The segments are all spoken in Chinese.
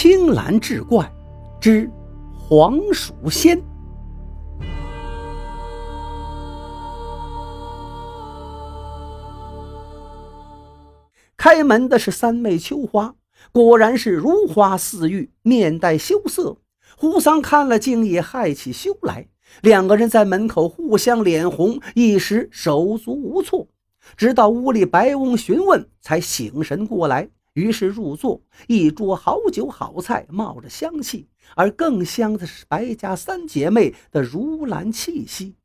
青蓝志怪之黄鼠仙。开门的是三妹秋花，果然是如花似玉，面带羞涩。胡桑看了，竟也害起羞来。两个人在门口互相脸红，一时手足无措。直到屋里白翁询问，才醒神过来。于是入座，一桌好酒好菜，冒着香气，而更香的是白家三姐妹的如兰气息。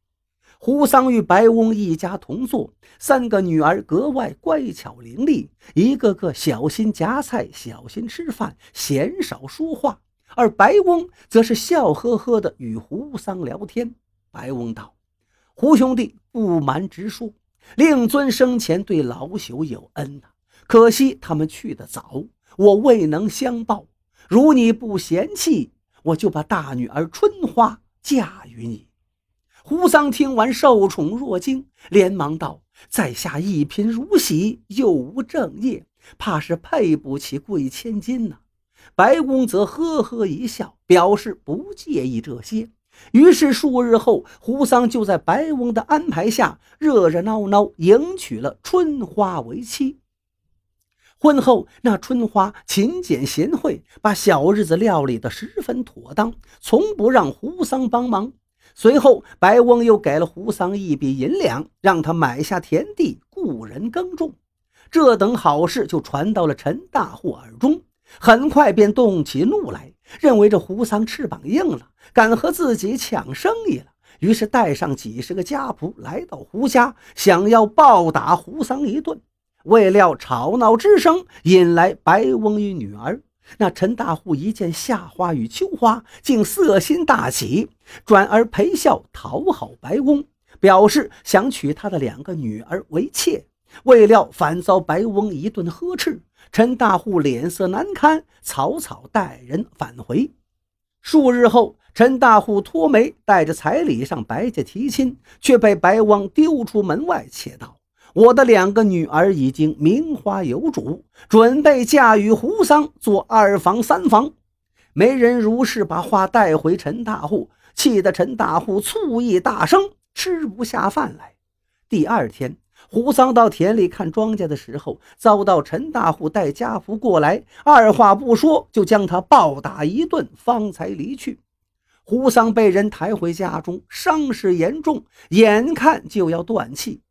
胡桑与白翁一家同坐，三个女儿格外乖巧伶俐，一个个小心夹菜，小心吃饭，鲜少说话。而白翁则是笑呵呵地与胡桑聊天。白翁道：“胡兄弟，不瞒直说，令尊生前对老朽有恩呐。”可惜他们去得早，我未能相报。如你不嫌弃，我就把大女儿春花嫁与你。胡桑听完，受宠若惊，连忙道：“在下一贫如洗，又无正业，怕是配不起贵千金呐。”白公则呵呵一笑，表示不介意这些。于是数日后，胡桑就在白翁的安排下，热热闹闹迎娶了春花为妻。婚后，那春花勤俭贤惠，把小日子料理得十分妥当，从不让胡桑帮忙。随后，白翁又给了胡桑一笔银两，让他买下田地，雇人耕种。这等好事就传到了陈大户耳中，很快便动起怒来，认为这胡桑翅膀硬了，敢和自己抢生意了。于是带上几十个家仆来到胡家，想要暴打胡桑一顿。未料吵闹之声引来白翁与女儿。那陈大户一见夏花与秋花，竟色心大起，转而陪笑讨好白翁，表示想娶他的两个女儿为妾。未料反遭白翁一顿呵斥，陈大户脸色难堪，草草带人返回。数日后，陈大户托媒带着彩礼上白家提亲，却被白翁丢出门外，且道。我的两个女儿已经名花有主，准备嫁与胡桑做二房三房。媒人如是把话带回陈大户，气得陈大户醋意大生，吃不下饭来。第二天，胡桑到田里看庄稼的时候，遭到陈大户带家仆过来，二话不说就将他暴打一顿，方才离去。胡桑被人抬回家中，伤势严重，眼看就要断气。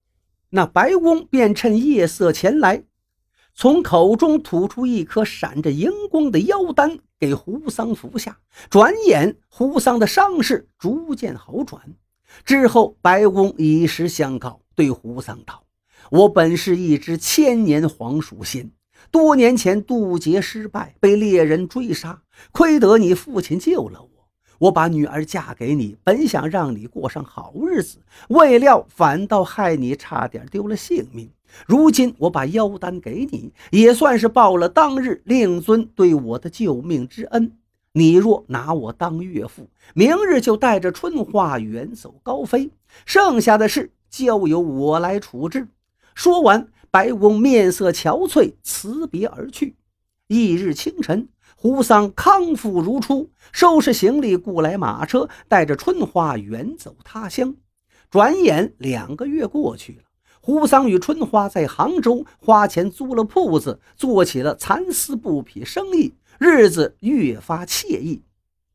那白翁便趁夜色前来，从口中吐出一颗闪着荧光的妖丹，给胡桑服下。转眼，胡桑的伤势逐渐好转。之后，白翁以实相告，对胡桑道：“我本是一只千年黄鼠仙，多年前渡劫失败，被猎人追杀，亏得你父亲救了我。”我把女儿嫁给你，本想让你过上好日子，未料反倒害你差点丢了性命。如今我把妖丹给你，也算是报了当日令尊对我的救命之恩。你若拿我当岳父，明日就带着春花远走高飞，剩下的事交由我来处置。说完，白翁面色憔悴，辞别而去。翌日清晨。胡桑康复如初，收拾行李，雇来马车，带着春花远走他乡。转眼两个月过去了，胡桑与春花在杭州花钱租了铺子，做起了蚕丝布匹生意，日子越发惬意。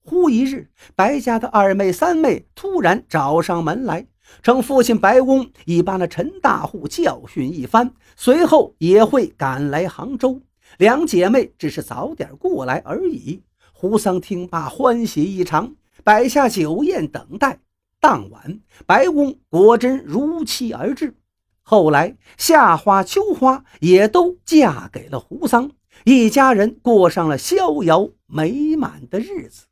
忽一日，白家的二妹、三妹突然找上门来，称父亲白翁已把那陈大户教训一番，随后也会赶来杭州。两姐妹只是早点过来而已。胡桑听罢，欢喜异常，摆下酒宴等待。当晚，白翁果真如期而至。后来，夏花、秋花也都嫁给了胡桑，一家人过上了逍遥美满的日子。